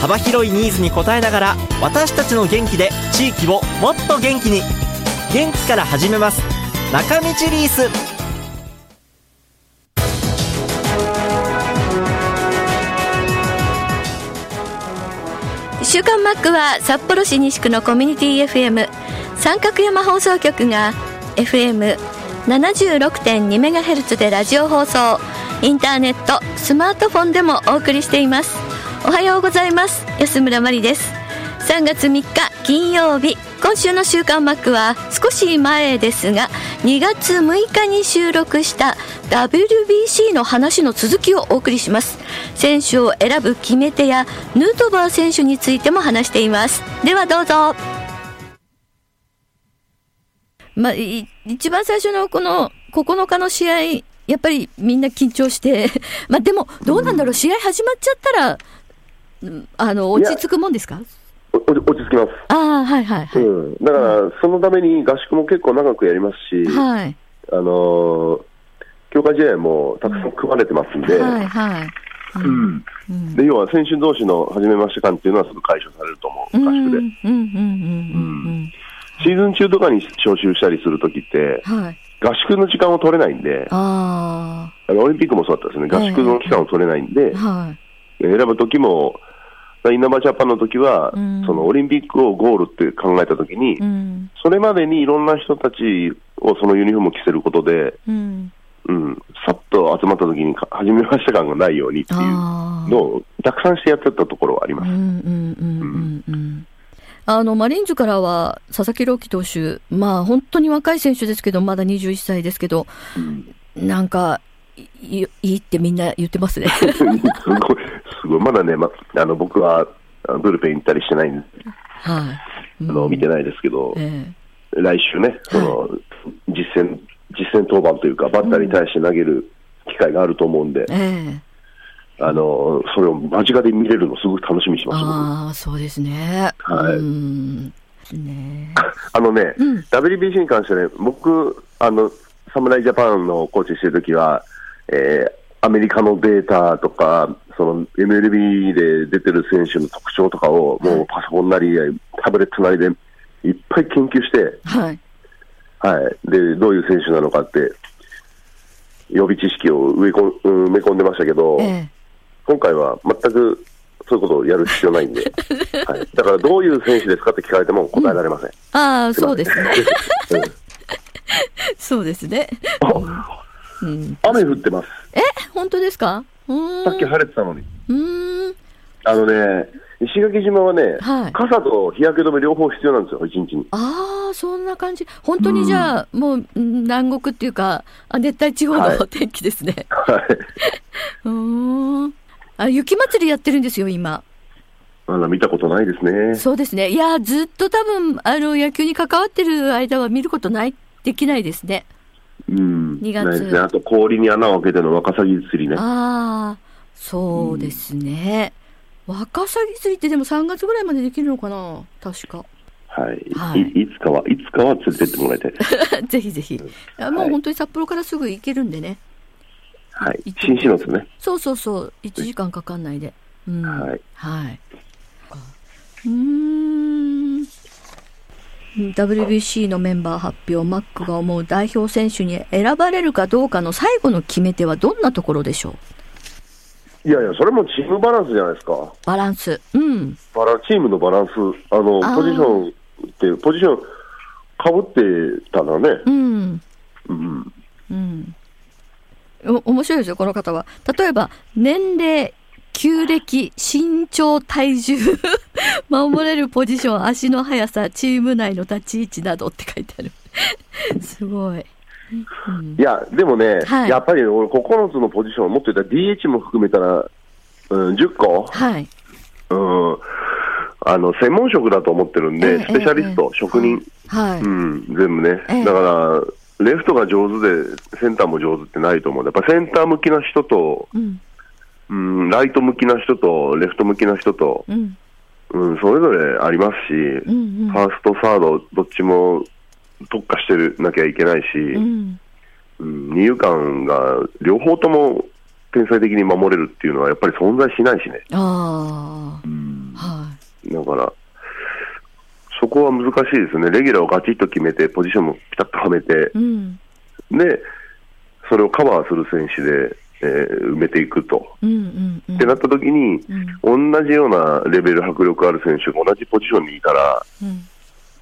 幅広いニーズに応えながら私たちの元気で地域をもっと元気に。元気から始めます。中道リース。週刊マックは札幌市西区のコミュニティ FM 三角山放送局が FM76.2MHz でラジオ放送。インターネットスマートフォンでもお送りしています。おはようございます。安村麻里です。3月3日金曜日。今週の週刊マックは少し前ですが2月6日に収録した WBC の話の続きをお送りします。選手を選ぶ決め手やヌートバー選手についても話しています。ではどうぞ。まあ、一番最初のこの9日の試合やっぱりみんな緊張して まあでもどうなんだろう、試合始まっちゃったらあの落ち着くもんですか？落ち着きます。ああ、はいはいはい。うん、だから、そのために合宿も結構長くやりますし、はい。あのー、強化試合もたくさん組まれてますんで、はいはい。うん、うん、で要は選手同士の初めまして感っていうのはすぐ解消されると思う、合宿で。シーズン中とかに招集したりするときって、はい、合宿の時間を取れないんで、ああのオリンピックもそうだったですね、合宿の期間を取れないんで、はい、選ぶときも、イナバジャパンの時は、うん、そのオリンピックをゴールって考えたときに、うん、それまでにいろんな人たちをそのユニフォームを着せることで、うん、うん、さっと集まったときに、初めまして感がないようにっていうのを、たくさんしてやってたところはあります。あのマリーンズからは佐々木朗希投手、まあ、本当に若い選手ですけど、まだ21歳ですけど、なんかいいってみんな言ってますね。すごい、すごい、まだね、ま、あの僕はブルペン行ったりしてないんで、はい、うん、あの見てないですけど、えー、来週ね、その、はい、実戦、実戦登板というか、バッターに対して投げる機会があると思うんで、うん。えー、あのそれを間近で見れるの、すごく楽しみにします。ああ、そうですね。はい。ね、あのね、うん、WBC に関してね、僕、あの、侍ジャパンのコーチしてるときは、えー、アメリカのデータとか、その MLB で出てる選手の特徴とかを、もうパソコンなり、タブレットなりでいっぱい研究して、はい。はい。で、どういう選手なのかって、予備知識を埋め込んでましたけど、ええ、今回は全くそういうことをやる必要ないんで、はい、だからどういう選手ですかって聞かれても答えられません。うん、ああ、そうですね。そうですね。うん、雨降ってます。え本当ですか？さっき晴れてたのに。うん。あのね、石垣島はね、はい、傘と日焼け止め両方必要なんですよ、一日に。ああ、そんな感じ。本当にじゃあ、うん、もう南国っていうか、熱帯地方の天気ですね。はい。うん。あ、雪祭りやってるんですよ、今。まだ見たことないですね。そうですね。いや、ずっと多分、あの、野球に関わってる間は見ることない、できないですね。うん、2月、ね、あと氷に穴を開けてのワカサギ釣りね。ああ、そうですね、うん、ワカサギ釣りってでも3月ぐらいまでできるのかな、確か。はい、はい、いつかは、いつかは連れてってもらいたい。ぜひぜひ、うん、もう本当に札幌からすぐ行けるんでね。はい、新市のですね。そうそうそう、1時間かかんないで。うん、はい。はい。うん。WBC のメンバー発表、マックが思う代表選手に選ばれるかどうかの最後の決め手はどんなところでしょう？いやいや、それもチームバランスじゃないですか。バランス。うん。バラチームのバランス。あの、ポジションって、ポジションかぶってたらね。うん。うん。うん。お面白いですよ、この方は。例えば、年齢、旧暦、身長、体重、守れるポジション、足の速さ、チーム内の立ち位置などって書いてある。すごい。うん、いや、でもね、はい、やっぱり俺、9つのポジション、もっと言ったら DH も含めたら、うん、10個、はい。うん、あの専門職だと思ってるんで、スペシャリスト、職人、はい。うん、全部ね、だから、レフトが上手で、センターも上手ってないと思うんで、やっぱセンター向きな人と、うんうん、ライト向きな人と、レフト向きな人と、うん、うん、それぞれありますし、うんうん、ファースト、サード、どっちも特化してるなきゃいけないし、うん、うん、二遊間が両方とも天才的に守れるっていうのは、やっぱり存在しないしね。あうん。はい、だから、そこは難しいですね、レギュラーをガチッと決めて、ポジションもピタッとはめて、うん、で、それをカバーする選手で、えー、埋めていくと、うんうんうん、ってなった時に、うん、同じようなレベル、迫力ある選手が同じポジションにいたら、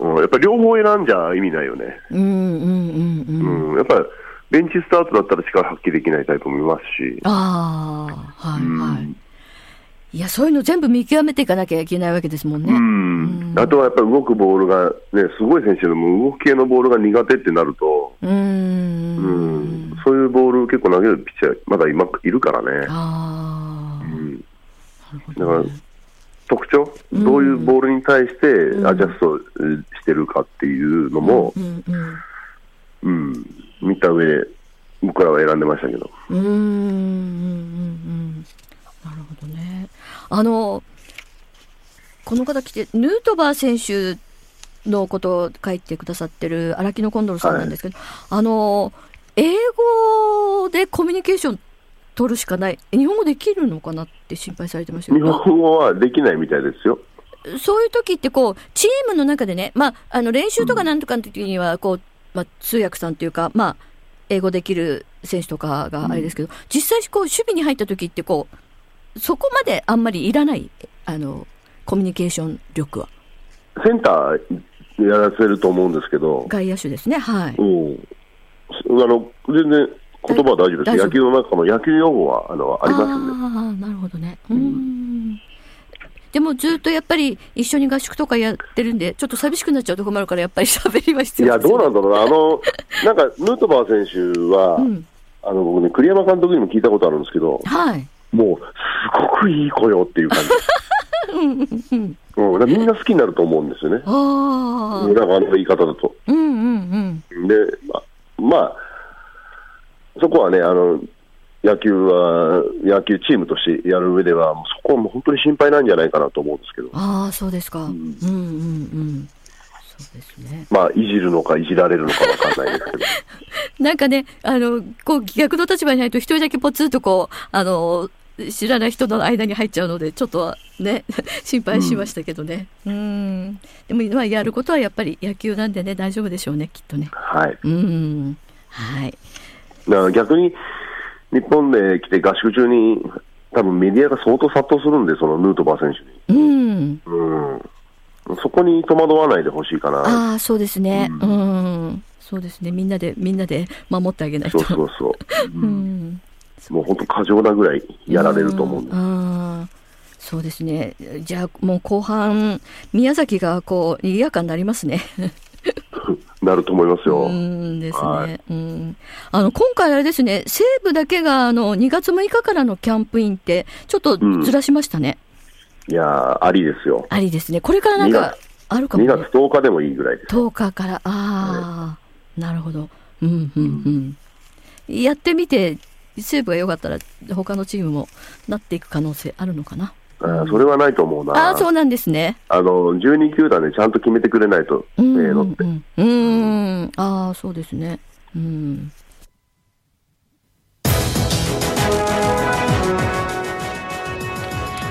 うん、うん、やっぱり両方選んじゃ意味ないよね。うんうんうん、やっぱりベンチスタートだったら力発揮できないタイプもいますし。ああ、はいはい。いや、そういうの全部見極めていかなきゃいけないわけですもんね。うん。あとはやっぱり動くボールが、ね、すごい選手でも動き系のボールが苦手ってなると、うんうんそういうボール結構投げるピッチャー、まだ今いるからね。あうん、だから特徴、どういうボールに対してアジャストしてるかっていうのも、うん、うん、見た上で、僕らは選んでましたけど。うんうんうんうん。なるほどね。あの、この方来て、ヌートバー選手のことを書いてくださってる荒木のコンドルさんなんですけど、はい、あの、英語でコミュニケーション取るしかない、日本語できるのかなって心配されてました日本語はできないみたいですよ。そういう時ってこう、チームの中でね、まあ、あの練習とかなんとかの時には、こう、まあ、通訳さんというか、まあ、英語できる選手とかがあれですけど、うん、実際こう、守備に入った時ってこう、そこまであんまりいらない、あの、コミュニケーション力は。センターやらせると思うんですけど。外野手ですね、はい。うん。あの、全然言葉は大丈夫です。野球の中の野球用語はあのありますんで。ああ、なるほどね。うん。でもずっとやっぱり一緒に合宿とかやってるんで、ちょっと寂しくなっちゃうと困るから、やっぱり喋りは必要、ね、いや、どうなんだろうな、あの なんかヌートバー選手は、うん、あの僕ね、栗山監督にも聞いたことあるんですけど、はい、もう、すごくいい子よっていう感じ。うん、みんな好きになると思うんですよね。ああ。なんかあの言い方だと。うんうんうん。で、ままあ、そこはね、あの、野球は、野球チームとしてやる上では、そこはもう本当に心配なんじゃないかなと思うんですけど。ああ、そうですか。うん、うん、うんうんそうですね。まあ、いじるのかいじられるのかわかんないですけど。なんかね、あの、こう、逆の立場にないと一人だけポツンとこう、あの、知らない人の間に入っちゃうので、ちょっとね、心配しましたけどね。うん。でも、まあ、やることはやっぱり野球なんでね、大丈夫でしょうね、きっとね。はい。うん。はい。だから逆に、日本で来て合宿中に、多分メディアが相当殺到するんで、そのヌートバー選手に。うん。うん。そこに戸惑わないでほしいかな。ああ、そうですね。うん、うん。そうですね。みんなで、みんなで守ってあげないと。そうそうそう。うん。もう本当過剰なぐらいやられると思うんです。うんそうですね。じゃあもう後半、宮崎がこう、賑やかになりますね。なると思いますよ。うんですね。はい、うんあの今回あれですね、西武だけがあの2月6日からのキャンプインって、ちょっとずらしましたね。うん、いやありですよ。ありですね。これからなんかあるかも、ね、2月10日でもいいぐらいです。10日から、ああ、はい、なるほど。うん、うん、うん。やってみて、西武が良かったら、他のチームもなっていく可能性あるのかな。あそれはないと思うな。あそうなんですね。あの、12球団でちゃんと決めてくれないと、ええのって。うん。ああ、そうですね。うん。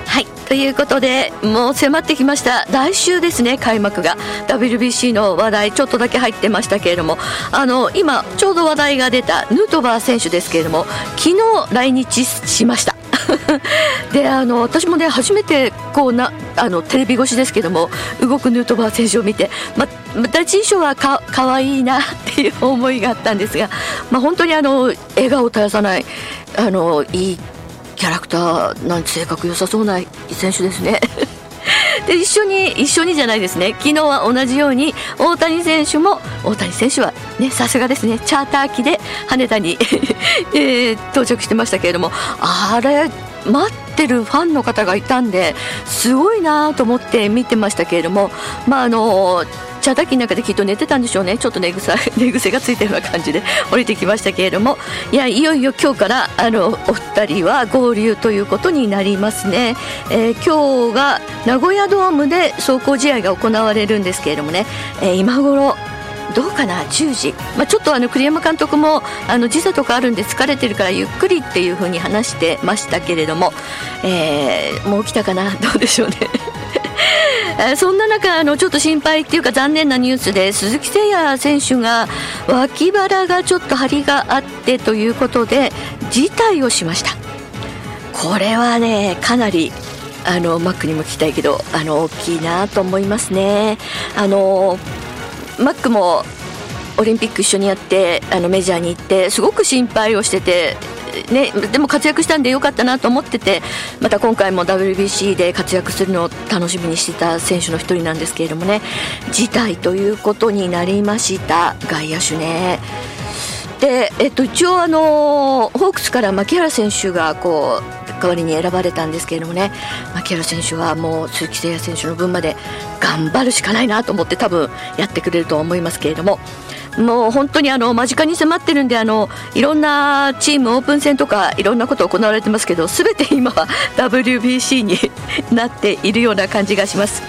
はい。ということで、もう迫ってきました。来週ですね、開幕が。WBC の話題、ちょっとだけ入ってましたけれども、あの、今、ちょうど話題が出たヌートバー選手ですけれども、昨日来日しました。であの私もね初めてこうなあのテレビ越しですけども動くヌートバー選手を見て、ま、第一印象はかかわいいなっていう思いがあったんですが、ま、本当にあの笑顔を絶やさないあのいいキャラクターなんて性格良さそうな選手ですね。で一緒に一緒にじゃないですね。昨日は同じように大谷選手も大谷選手はねさすがですね。チャーター機で羽田に えー、到着してましたけれどもあれ待ってるファンの方がいたんですごいなと思って見てましたけれどもまああの茶滝の中できっと寝てたんでしょうね。ちょっと寝癖 寝癖がついたような感じで降りてきましたけれども。いやいよいよ今日からあのお二人は合流ということになりますね、えー、今日が名古屋ドームで走行試合が行われるんですけれどもね、えー、今頃どうかな？10時、まあ、ちょっとあの栗山監督もあの時差とかあるんで疲れてるからゆっくりっていうふうに話してましたけれども、えー、もう来たかな？どうでしょうね。えそんな中あのちょっと心配っていうか残念なニュースで鈴木誠也選手が脇腹がちょっと張りがあってということで辞退をしましたこれはねかなりあのマックにも聞きたいけどあの大きいなと思いますねあのマックもオリンピック一緒にやってあのメジャーに行ってすごく心配をしてて。ね、でも活躍したんでよかったなと思っててまた今回も WBC で活躍するのを楽しみにしてた選手の一人なんですけれどもね辞退ということになりました外野手ね。で、えっと、一応あのホークスから牧原選手がこう代わりに選ばれたんですけれどもね牧原選手はもう鈴木誠也選手の分まで頑張るしかないなと思って多分やってくれると思いますけれどももう本当にあの間近に迫ってるんであのいろんなチームオープン戦とかいろんなこと行われてますけど全て今は WBC になっているような感じがします。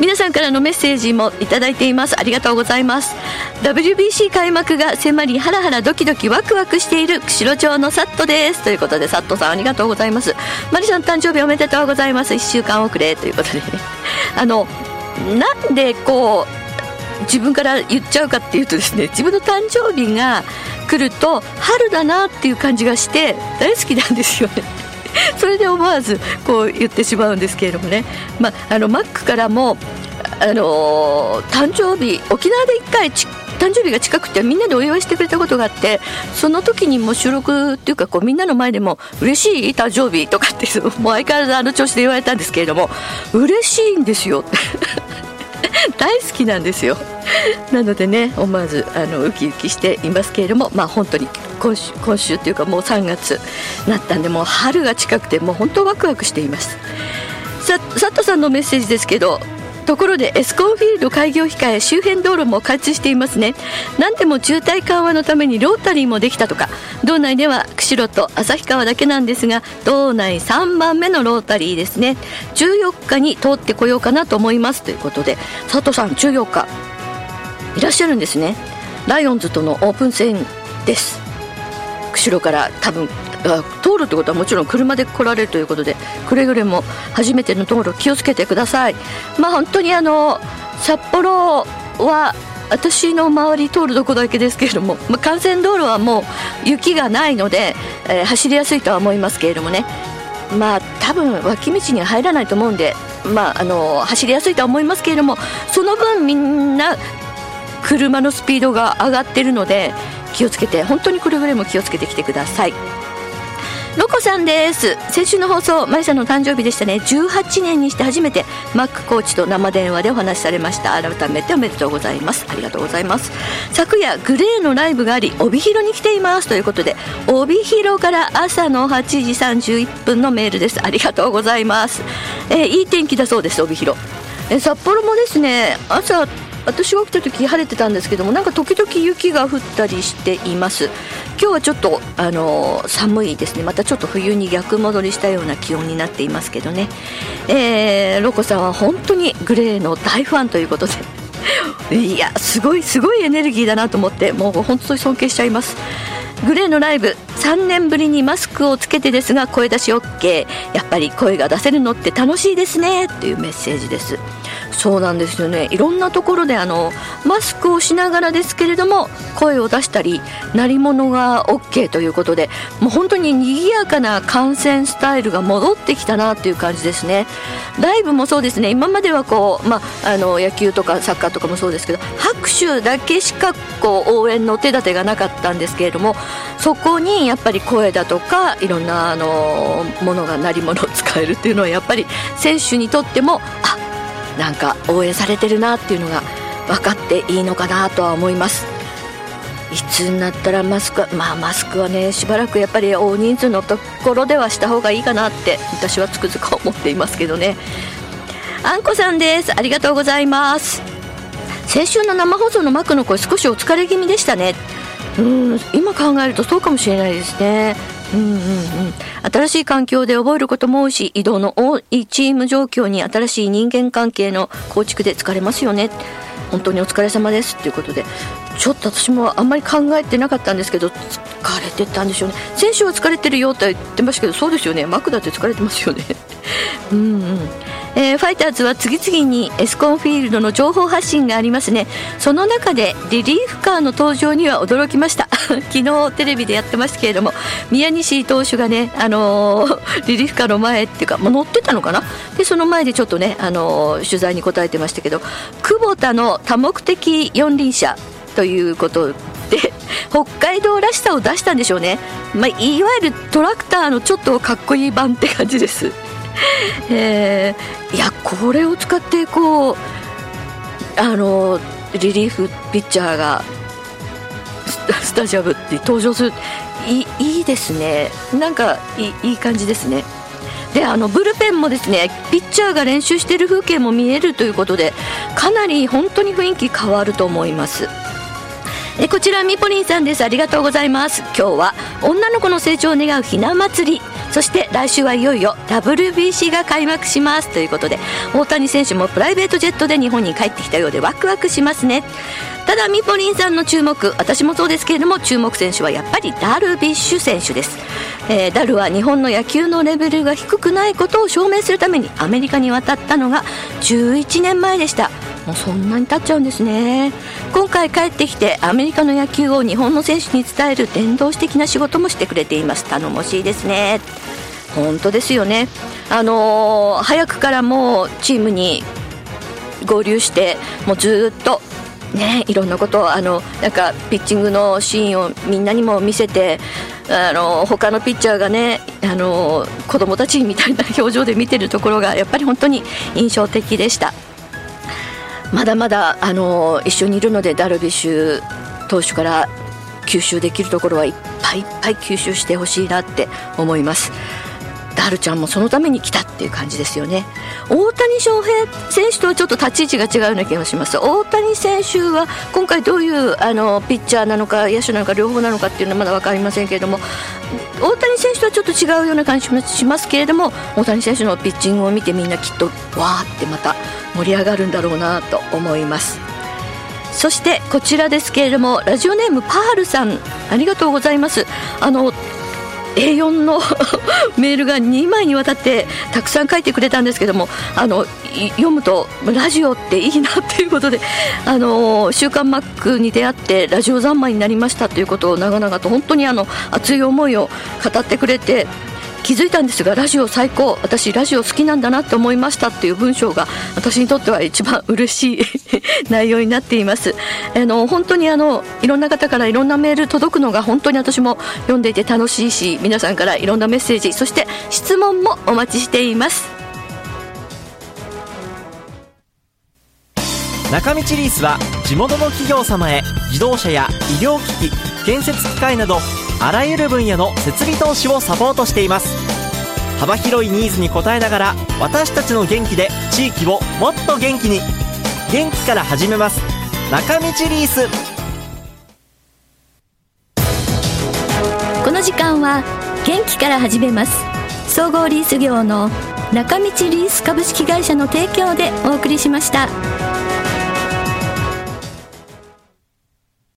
皆さんからのメッセージもいただいています。ありがとうございます。WBC 開幕が迫りハラハラドキドキワクワクしている釧路町のサットです。ということでサットさんありがとうございます。マリさん誕生日おめでとうございます。1週間遅れということでね。あのなんでこう自分から言っちゃうかっていうとですね自分の誕生日が来ると春だなっていう感じがして大好きなんですよね。それで思わずこう言ってしまうんですけれどもね、まあ、のマックからもあの誕生日沖縄で1回誕生日が近くてみんなでお祝いしてくれたことがあってその時にも収録っていうかこうみんなの前でも嬉しい誕生日とかってもう相変わらずあの調子で言われたんですけれども嬉しいんですよ。大好きなんですよ。なのでね思わずあのウキウキしていますけれどもまあ本当に今週今週というかもう3月なったんでもう春が近くてもう本当ワクワクしています。さ佐藤さんのメッセージですけどところでエスコンフィールド開業控え周辺道路も開通していますね。何でも渋滞緩和のためにロータリーもできたとか。道内では釧路と旭川だけなんですが道内3番目のロータリーですね。14日に通ってこようかなと思います。ということで佐藤さん14日いらっしゃるんですね。ライオンズとのオープン戦です。釧路から多分通るってことはもちろん車で来られるということでくれぐれも初めての道路気をつけてください。まあ本当にあの札幌は私の周り通るとこだけですけれども、まあ、幹線道路はもう雪がないので、えー、走りやすいとは思いますけれどもね。まあ多分脇道には入らないと思うんでまああの走りやすいとは思いますけれどもその分みんな車のスピードが上がっているので気をつけて本当にくれぐれも気をつけてきてください。ロコさんです。先週の放送マリさんの誕生日でしたね。18年にして初めてマックコーチと生電話でお話しされました。改めておめでとうございます。ありがとうございます。昨夜グレーのライブがあり帯広に来ていますということで帯広から朝の8時31分のメールです。ありがとうございます、えー、いい天気だそうです帯広。え札幌もですね朝私が起きた時晴れてたんですけどもなんか時々雪が降ったりしています。今日はちょっとあの寒いですね。またちょっと冬に逆戻りしたような気温になっていますけどね、えー、ロコさんは本当にグレーの大ファンということで。いやすごいすごいエネルギーだなと思ってもう本当に尊敬しちゃいます。グレーのライブ3年ぶりにマスクをつけてですが声出し OK やっぱり声が出せるのって楽しいですね。というメッセージです。そうなんですよね。いろんなところであのマスクをしながらですけれども声を出したり鳴り物が OK ということでもう本当に賑やかな観戦スタイルが戻ってきたなっていう感じですね。ライブもそうですね。今まではこう、まあ、あの野球とかサッカーとかもそうですけど拍手だけしかこう応援の手立てがなかったんですけれどもそこにやっぱり声だとかいろんなあのものが鳴り物を使えるっていうのはやっぱり選手にとってもあなんか応援されてるなっていうのが分かっていいのかなとは思います。いつになったらマスクまあマスクはねしばらくやっぱり大人数のところではした方がいいかなって私はつくづく思っていますけどね。あんこさんです。ありがとうございます。先週の生放送のマックの声少しお疲れ気味でしたね。うん今考えるとそうかもしれないですね。うんうんうん、新しい環境で覚えることも多いし移動の多いチーム状況に新しい人間関係の構築で疲れますよね。本当にお疲れ様ですっていうことで。ちょっと私もあんまり考えてなかったんですけど疲れてたんでしょうね。選手は疲れてるよって言ってましたけどそうですよね。マクだって疲れてますよね。うんうん。えー、ファイターズは次々にエスコンフィールドの情報発信がありますね。その中でリリーフカーの登場には驚きました。昨日テレビでやってますけれども宮西投手がね、あのー、リリーフカーの前っていうか、まあ、乗ってたのかな？でその前でちょっとね、あのー、取材に答えてましたけど久保田の多目的四輪車ということで 北海道らしさを出したんでしょうね、まあ、いわゆるトラクターのちょっとかっこいい版って感じです。えー、いやこれを使ってこうあのリリーフピッチャーが スタジアムって登場するいいいですね。なんかいいい感じですね。であのブルペンもですねピッチャーが練習している風景も見えるということでかなり本当に雰囲気変わると思います。えこちらみぽりんさんです。ありがとうございます。今日は女の子の成長を願うひな祭りそして来週はいよいよ WBC が開幕しますということで大谷選手もプライベートジェットで日本に帰ってきたようでワクワクしますね。ただみぽりんさんの注目私もそうですけれども注目選手はやっぱりダルビッシュ選手です、えー、ダルは日本の野球のレベルが低くないことを証明するためにアメリカに渡ったのが11年前でした。もうそんなに経っちゃうんですね。今回帰ってきてアメリカの野球を日本の選手に伝える伝道師的な仕事もしてくれています。頼もしいですね。本当ですよね。あのー、早くからもうチームに合流してもうずっとねいろんなことをあのなんかピッチングのシーンをみんなにも見せてあの他のピッチャーがねあの子供たちみたいな表情で見てるところがやっぱり本当に印象的でしたまだまだあの一緒にいるのでダルビッシュ投手から吸収できるところはいっぱいいっぱい吸収してほしいなって思います。ダルちゃんもそのために来たっていう感じですよね。大谷翔平選手とはちょっと立ち位置が違うような気がします。大谷選手は今回どういうあのピッチャーなのか野手なのか両方なのかっていうのはまだ分かりませんけれども大谷選手とはちょっと違うような感じしますけれども大谷選手のピッチングを見てみんなきっとわーってまた盛り上がるんだろうなと思います。そしてこちらですけれどもラジオネームパールさんありがとうございます。あの A4 の メールが2枚にわたってたくさん書いてくれたんですけどもあの読むとラジオっていいなっていうことで「あの週刊マック」に出会ってラジオ三昧になりましたということを長々と本当にあの熱い思いを語ってくれて気づいたんですがラジオ最高私ラジオ好きなんだなって思いましたっていう文章が私にとっては一番嬉しい 内容になっています。あの本当にあのいろんな方からいろんなメール届くのが本当に私も読んでいて楽しいし皆さんからいろんなメッセージそして質問もお待ちしています。中道リースは地元の企業様へ自動車や医療機器建設機械などあらゆる分野の設備投資をサポートしています。幅広いニーズに応えながら私たちの元気で地域をもっと元気に。元気から始めます。中道リース。この時間は元気から始めます。総合リース業の中道リース株式会社の提供でお送りしました。